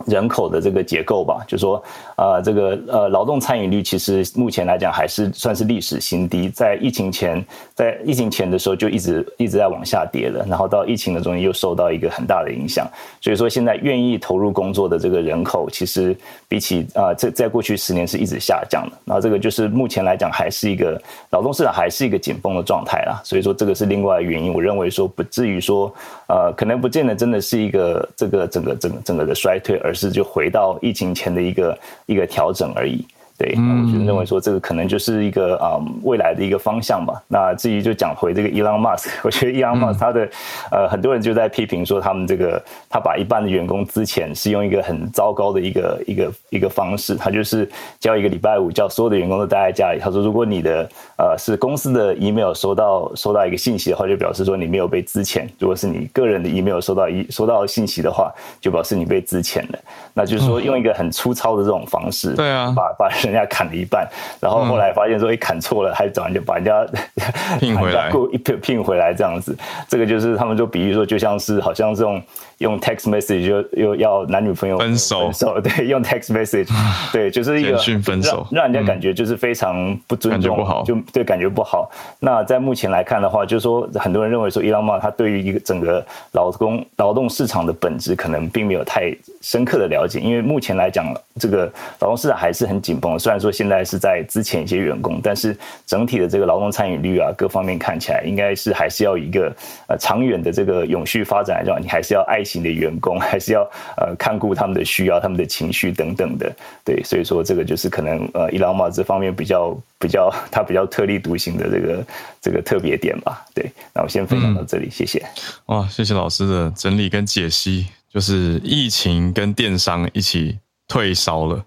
人口的这个结构吧，就说，呃，这个呃劳动参与率其实目前来讲还是算是历史新低，在疫情前，在疫情前的时候就一直一直在往下跌了，然后到疫情的中间又受到一个很大的影响，所以说现在愿意投入工作的这个人口，其实比起啊在在过去十年是一直下降的，然后这个就是目前来讲还是一个劳动市场还是一个紧绷的状态啦，所以说这个是另外原因，我认为说不至于说呃可能不见得真的是一个这个整个整整个的衰退而。而是就回到疫情前的一个一个调整而已。对，我就认为说这个可能就是一个啊未来的一个方向吧。那至于就讲回这个 Elon Musk，我觉得 Elon Musk 他的呃很多人就在批评说他们这个他把一半的员工资遣是用一个很糟糕的一个一个一个方式，他就是叫一个礼拜五叫所有的员工都待在家里。他说如果你的呃是公司的 email 收到收到一个信息的话，就表示说你没有被资遣；如果是你个人的 email 收到一收到信息的话，就表示你被资遣了。那就是说用一个很粗糙的这种方式，对啊，把把人。人家砍了一半，然后后来发现说，哎，砍错了，还找人家把人家 聘回来，一聘聘回来这样子。这个就是他们就比喻说，就像是好像这种。用 text message 就又要男女朋友分手，分手 对，用 text message，对，就是一个分手，让人家感觉就是非常不尊重，就对，感觉不好。那在目前来看的话，就是说很多人认为说，伊朗马他对于一个整个劳工劳动市场的本质可能并没有太深刻的了解，因为目前来讲，这个劳动市场还是很紧绷。虽然说现在是在之前一些员工，但是整体的这个劳动参与率啊，各方面看起来应该是还是要一个呃长远的这个永续发展来讲，你还是要爱。心的员工还是要呃看顾他们的需要、他们的情绪等等的，对，所以说这个就是可能呃伊朗马这方面比较比较他比较特立独行的这个这个特别点吧。对，那我先分享到这里，谢谢。哇，谢谢老师的整理跟解析，就是疫情跟电商一起退烧了，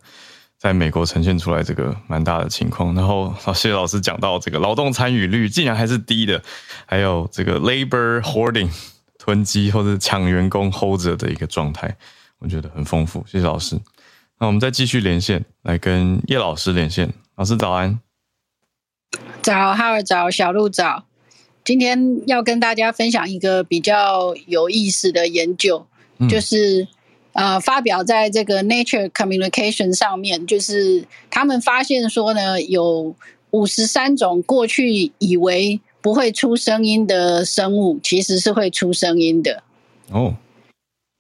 在美国呈现出来这个蛮大的情况。然后谢谢老师讲到这个劳动参与率竟然还是低的，还有这个 labor hoarding。囤积或者抢员工 hold 着的一个状态，我觉得很丰富。谢谢老师。那我们再继续连线，来跟叶老师连线。老师早安，早，哈尔早，小鹿早。今天要跟大家分享一个比较有意思的研究，就是呃，发表在这个 Nature Communication 上面，就是他们发现说呢，有五十三种过去以为。不会出声音的生物其实是会出声音的哦。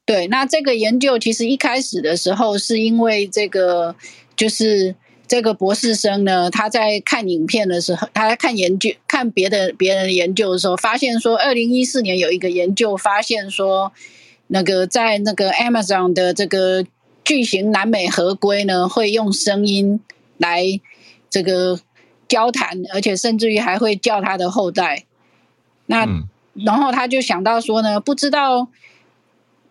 对，那这个研究其实一开始的时候，是因为这个就是这个博士生呢，他在看影片的时候，他在看研究看别的别人研究的时候，发现说，二零一四年有一个研究发现说，那个在那个 Amazon 的这个巨型南美合龟呢，会用声音来这个交谈，而且甚至于还会叫他的后代。那然后他就想到说呢，不知道。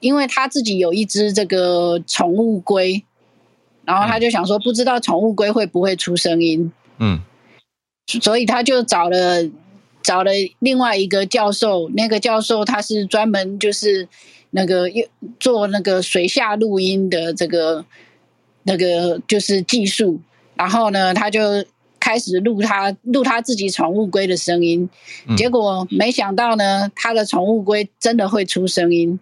因为他自己有一只这个宠物龟，然后他就想说，不知道宠物龟会不会出声音，嗯，所以他就找了找了另外一个教授，那个教授他是专门就是那个做那个水下录音的这个那个就是技术，然后呢，他就开始录他录他自己宠物龟的声音，结果没想到呢，他的宠物龟真的会出声音。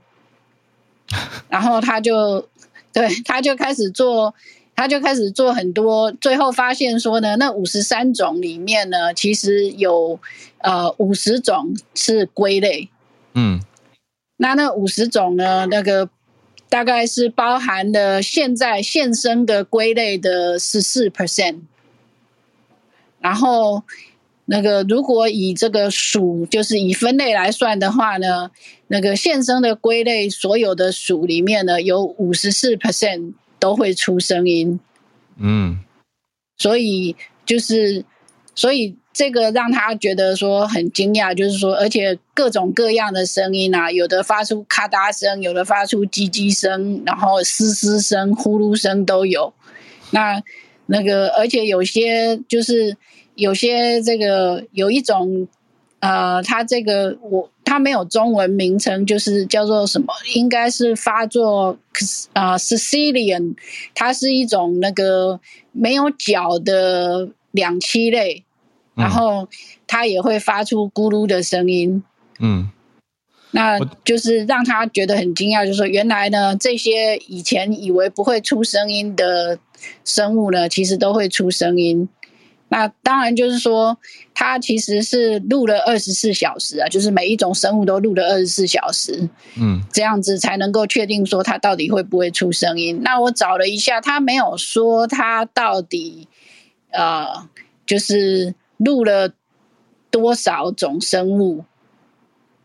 然后他就，对，他就开始做，他就开始做很多，最后发现说呢，那五十三种里面呢，其实有呃五十种是龟类，嗯，那那五十种呢，那个大概是包含了现在现生的龟类的十四 percent，然后。那个如果以这个属，就是以分类来算的话呢，那个现生的龟类所有的属里面呢，有五十四 percent 都会出声音。嗯，所以就是，所以这个让他觉得说很惊讶，就是说，而且各种各样的声音啊，有的发出咔嗒声，有的发出叽叽声，然后嘶嘶声、呼噜声都有。那那个，而且有些就是。有些这个有一种，呃，它这个我它没有中文名称，就是叫做什么？应该是发作啊，Sicilian，它是一种那个没有脚的两栖类，然后它也会发出咕噜的声音。嗯，那就是让他觉得很惊讶，就是说原来呢，这些以前以为不会出声音的生物呢，其实都会出声音。那当然就是说，它其实是录了二十四小时啊，就是每一种生物都录了二十四小时，嗯，这样子才能够确定说它到底会不会出声音。那我找了一下，他没有说它到底，呃，就是录了多少种生物，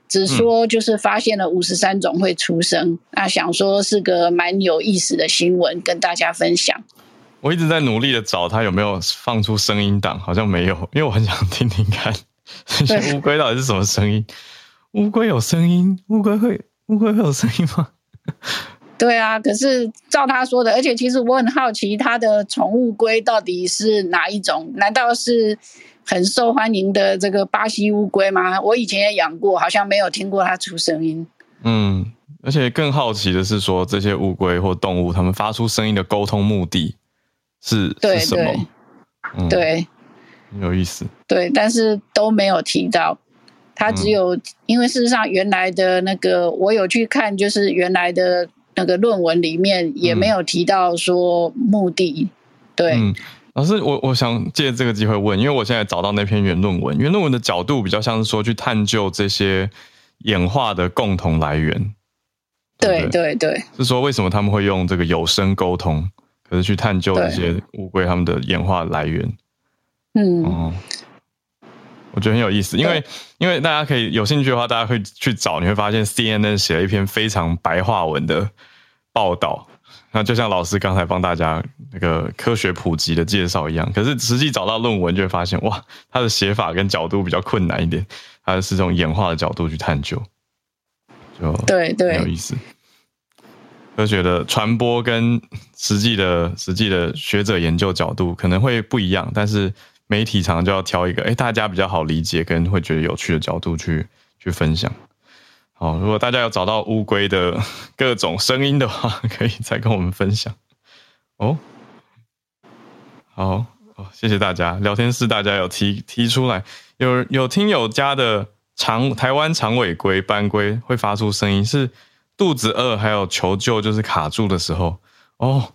只说就是发现了五十三种会出生。那想说是个蛮有意思的新闻，跟大家分享。我一直在努力的找它有没有放出声音档，好像没有，因为我很想听听看这些 乌龟到底是什么声音。乌龟有声音？乌龟会乌龟会有声音吗？对啊，可是照他说的，而且其实我很好奇，他的宠物龟到底是哪一种？难道是很受欢迎的这个巴西乌龟吗？我以前也养过，好像没有听过它出声音。嗯，而且更好奇的是，说这些乌龟或动物，它们发出声音的沟通目的。是是什么？对，有意思。对，但是都没有提到。它只有因为事实上原来的那个，我有去看，就是原来的那个论文里面也没有提到说目的。对，嗯，老师，我我想借这个机会问，因为我现在找到那篇原论文，原论文的角度比较像是说去探究这些演化的共同来源。对对？对，是说为什么他们会用这个有声沟通？可是去探究这些乌龟它们的演化来源，嗯，哦，我觉得很有意思，因为因为大家可以有兴趣的话，大家会去找，你会发现 CNN 写了一篇非常白话文的报道，那就像老师刚才帮大家那个科学普及的介绍一样。可是实际找到论文，就会发现哇，它的写法跟角度比较困难一点，它是从演化的角度去探究，就对对，很有意思。科学的传播跟实际的实际的学者研究角度可能会不一样，但是媒体常常就要挑一个，哎，大家比较好理解跟会觉得有趣的角度去去分享。哦，如果大家有找到乌龟的 各种声音的话，可以再跟我们分享。哦，好，哦，谢谢大家。聊天室大家有提提出来，有有听友家的长台湾长尾龟斑龟会发出声音是。肚子饿，还有求救，就是卡住的时候哦。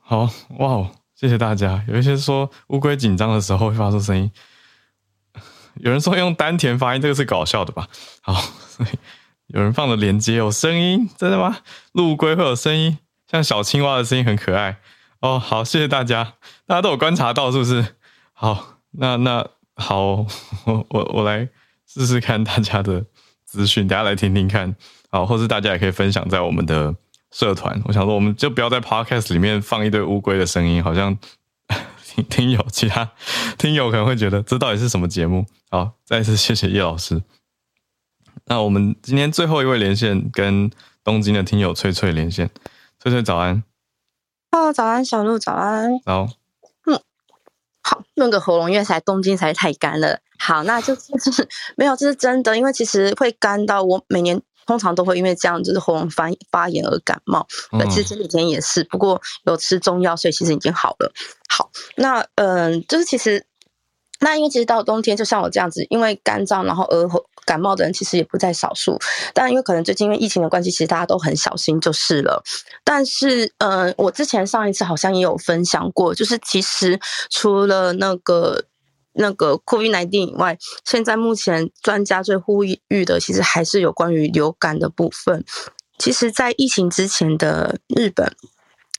好哇哦，谢谢大家。有一些说乌龟紧张的时候会发出声音，有人说用丹田发音，这个是搞笑的吧？好，有人放的连接有声音，真的吗？陆龟会有声音，像小青蛙的声音很可爱哦。好，谢谢大家，大家都有观察到是不是？好，那那好，我我我来试试看大家的资讯，大家来听听看，好，或是大家也可以分享在我们的社团。我想说，我们就不要在 podcast 里面放一堆乌龟的声音，好像 听听友其他听友可能会觉得这到底是什么节目？好，再次谢谢叶老师。那我们今天最后一位连线，跟东京的听友翠翠连线。翠翠早安，Hello，早安，小鹿早安。好，嗯，好，润个喉咙，因为才东京才太干了。好，那就就是 没有，这是真的，因为其实会干到我每年通常都会因为这样就是喉咙发发炎而感冒。那其实前几天也是，不过有吃中药，所以其实已经好了。好，那嗯，就是其实。那因为其实到冬天，就像我这样子，因为干燥然后而感冒的人其实也不在少数。但因为可能最近因为疫情的关系，其实大家都很小心就是了。但是，嗯，我之前上一次好像也有分享过，就是其实除了那个那个 COVID-19 以外，现在目前专家最呼吁的，其实还是有关于流感的部分。其实，在疫情之前的日本。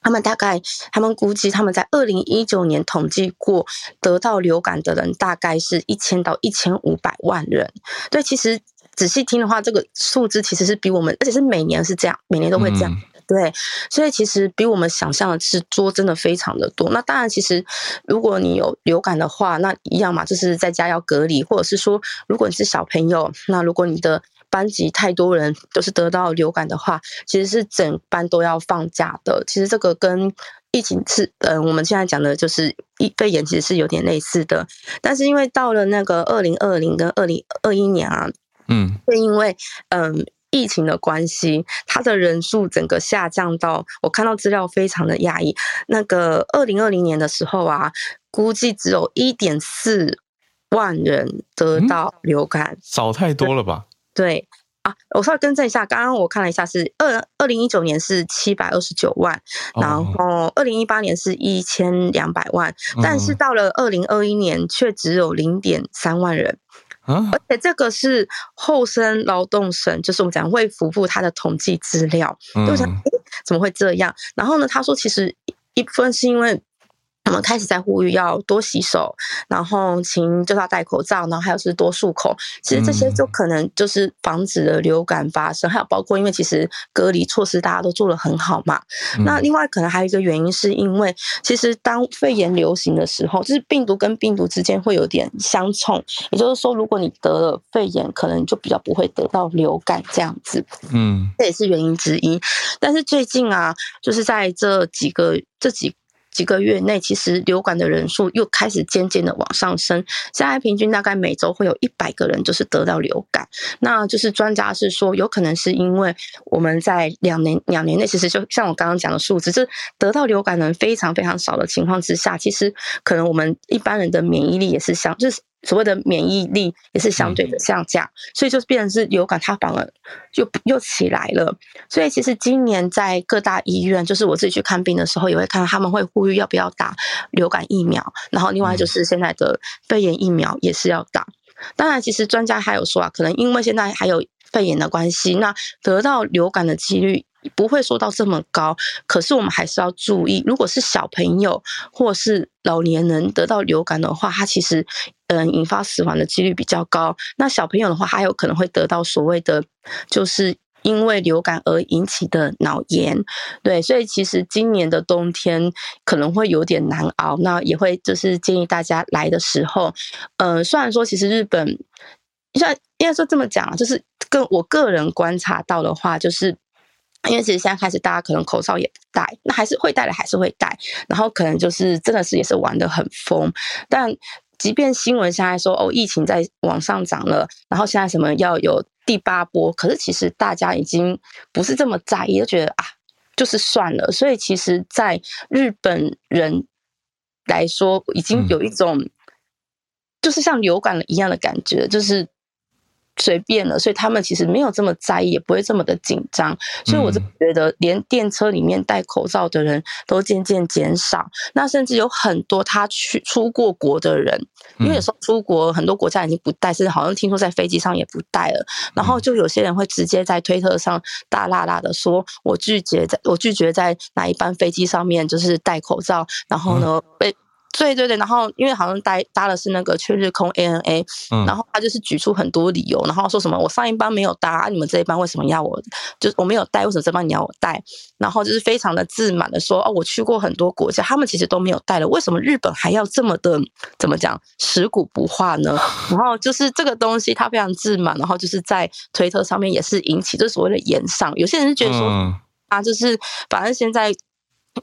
他们大概，他们估计他们在二零一九年统计过得到流感的人大概是一千到一千五百万人。对，其实仔细听的话，这个数字其实是比我们，而且是每年是这样，每年都会这样。对，所以其实比我们想象的是多，真的非常的多。那当然，其实如果你有流感的话，那一样嘛，就是在家要隔离，或者是说，如果你是小朋友，那如果你的班级太多人都是得到流感的话，其实是整班都要放假的。其实这个跟疫情是，嗯，我们现在讲的就是疫肺炎，其实是有点类似的。但是因为到了那个二零二零跟二零二一年啊，嗯，会因为嗯疫情的关系，它的人数整个下降到，我看到资料非常的压抑。那个二零二零年的时候啊，估计只有一点四万人得到流感，少太多了吧？对啊，我稍微更正一下，刚刚我看了一下，是二二零一九年是七百二十九万，然后二零一八年是一千两百万，但是到了二零二一年却只有零点三万人，而且这个是厚生劳动省，就是我们讲卫福部它的统计资料，就想诶怎么会这样？然后呢，他说其实一部分是因为。我们开始在呼吁要多洗手，然后请就是要戴口罩，然后还有是多漱口。其实这些就可能就是防止了流感发生，还有包括因为其实隔离措施大家都做得很好嘛。那另外可能还有一个原因，是因为其实当肺炎流行的时候，就是病毒跟病毒之间会有点相冲，也就是说，如果你得了肺炎，可能就比较不会得到流感这样子。嗯，这也是原因之一。但是最近啊，就是在这几个这几。几个月内，其实流感的人数又开始渐渐的往上升。现在平均大概每周会有一百个人就是得到流感。那就是专家是说，有可能是因为我们在两年两年内，其实就像我刚刚讲的数字，就是得到流感人非常非常少的情况之下，其实可能我们一般人的免疫力也是相就是。所谓的免疫力也是相对的下降，所以就变成是流感，它反而就又起来了。所以其实今年在各大医院，就是我自己去看病的时候，也会看到他们会呼吁要不要打流感疫苗，然后另外就是现在的肺炎疫苗也是要打。当然，其实专家还有说啊，可能因为现在还有肺炎的关系，那得到流感的几率。不会说到这么高，可是我们还是要注意，如果是小朋友或是老年人得到流感的话，它其实嗯引发死亡的几率比较高。那小朋友的话，还有可能会得到所谓的就是因为流感而引起的脑炎。对，所以其实今年的冬天可能会有点难熬。那也会就是建议大家来的时候，嗯，虽然说其实日本像应该说这么讲，就是跟我个人观察到的话，就是。因为其实现在开始，大家可能口罩也不戴，那还是会戴的，还是会戴。然后可能就是真的是也是玩的很疯。但即便新闻现在说哦，疫情在往上涨了，然后现在什么要有第八波，可是其实大家已经不是这么在意，就觉得啊，就是算了。所以其实，在日本人来说，已经有一种就是像流感了一样的感觉，就是随便了，所以他们其实没有这么在意，也不会这么的紧张。所以我就觉得，连电车里面戴口罩的人都渐渐减少。那甚至有很多他去出过国的人，因为有时候出国很多国家已经不戴，甚至好像听说在飞机上也不戴了。然后就有些人会直接在推特上大啦啦的说：“我拒绝在，我拒绝在哪一班飞机上面就是戴口罩。”然后呢被。对对对，然后因为好像搭搭的是那个去日空 ANA，然后他就是举出很多理由，然后说什么我上一班没有搭，你们这一班为什么要我？就是我没有带，为什么这班你要我带？然后就是非常的自满的说，哦，我去过很多国家，他们其实都没有带了，为什么日本还要这么的怎么讲食古不化呢？然后就是这个东西他非常自满，然后就是在推特上面也是引起这所谓的言上，有些人是觉得说啊，就是反正现在。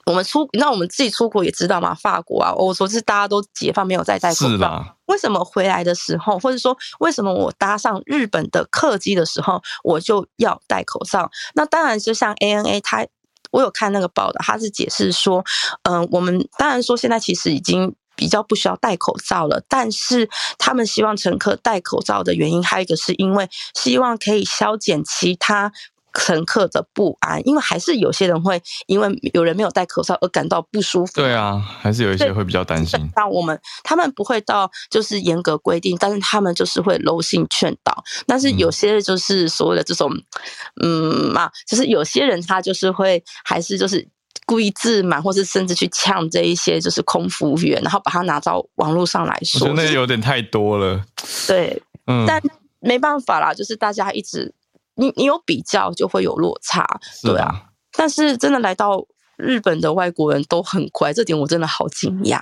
我们出，那我们自己出国也知道嘛，法国啊，欧洲是大家都解放，没有再戴口罩。为什么回来的时候，或者说为什么我搭上日本的客机的时候，我就要戴口罩？那当然，就像 ANA，他我有看那个报道，他是解释说，嗯，我们当然说现在其实已经比较不需要戴口罩了，但是他们希望乘客戴口罩的原因，还有一个是因为希望可以消减其他。乘客的不安，因为还是有些人会因为有人没有戴口罩而感到不舒服。对啊，还是有一些会比较担心。那我们他们不会到就是严格规定，但是他们就是会柔性劝导。但是有些就是所谓的这种，嗯嘛，就是有些人他就是会还是就是故意自满，或是甚至去呛这一些就是空服务员，然后把他拿到网络上来说，我觉得有点太多了。对，嗯，但没办法啦，就是大家一直。你你有比较就会有落差，对啊。但是真的来到日本的外国人都很乖，这点我真的好惊讶。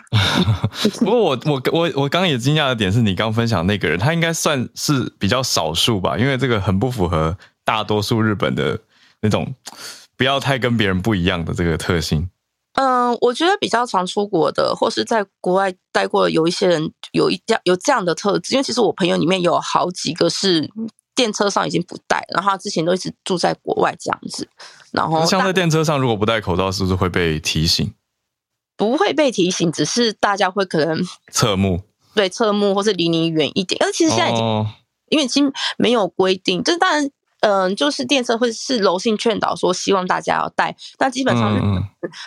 不过我我我我刚刚也惊讶的点是你刚分享那个人，他应该算是比较少数吧，因为这个很不符合大多数日本的那种不要太跟别人不一样的这个特性。嗯，我觉得比较常出国的或是在国外待过，有一些人有一样有这样的特质，因为其实我朋友里面有好几个是。电车上已经不戴，然后他之前都一直住在国外这样子。然后像在电车上，如果不戴口罩，是不是会被提醒？不会被提醒，只是大家会可能侧目，对侧目，或是离你远一点。而其实现在已经，因为已经没有规定，就是当然，嗯，就是电车会是柔性劝导说希望大家要戴，但基本上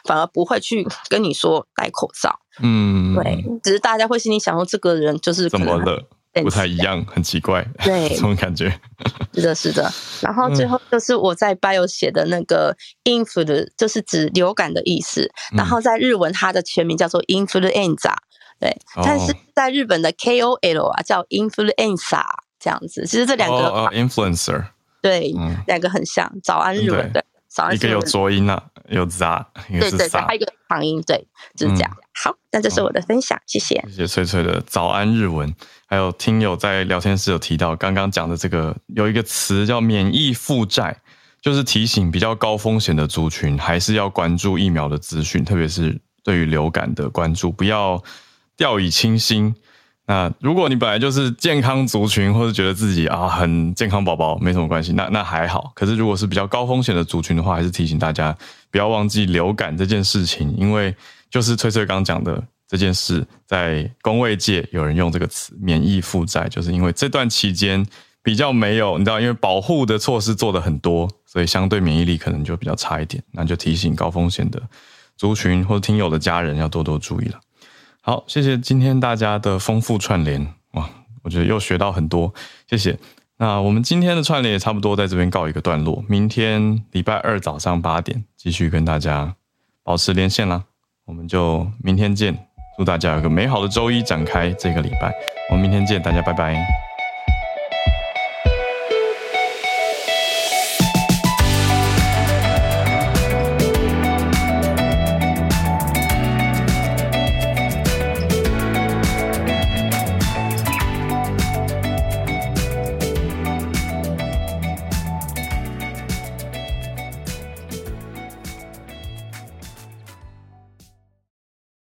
反而不会去跟你说戴口罩。嗯，对，只是大家会心里想说，这个人就是怎么了？不太一样，很奇怪，对，这种感觉。是的，是的。然后最后就是我在 bio 写的那个 influ，就是指流感的意思。然后在日文，它的全名叫做 influenza，对。但是在日本的 KOL 啊，叫 influenza 这样子。其实这两个 influencer，对，两个很像。早安日文，的，早安。一个有浊音啊，有杂，一个是还有一个长音，对，就是这样。好，那这是我的分享，谢谢。谢谢翠翠的早安日文。还有听友在聊天室有提到，刚刚讲的这个有一个词叫免疫负债，就是提醒比较高风险的族群还是要关注疫苗的资讯，特别是对于流感的关注，不要掉以轻心。那如果你本来就是健康族群，或者觉得自己啊很健康宝宝，没什么关系，那那还好。可是如果是比较高风险的族群的话，还是提醒大家不要忘记流感这件事情，因为就是翠翠刚讲的。这件事在工位界有人用这个词“免疫负债”，就是因为这段期间比较没有，你知道，因为保护的措施做的很多，所以相对免疫力可能就比较差一点。那就提醒高风险的族群或听友的家人要多多注意了。好，谢谢今天大家的丰富串联哇，我觉得又学到很多，谢谢。那我们今天的串联也差不多在这边告一个段落，明天礼拜二早上八点继续跟大家保持连线啦，我们就明天见。祝大家有个美好的周一，展开这个礼拜。我们明天见，大家拜拜。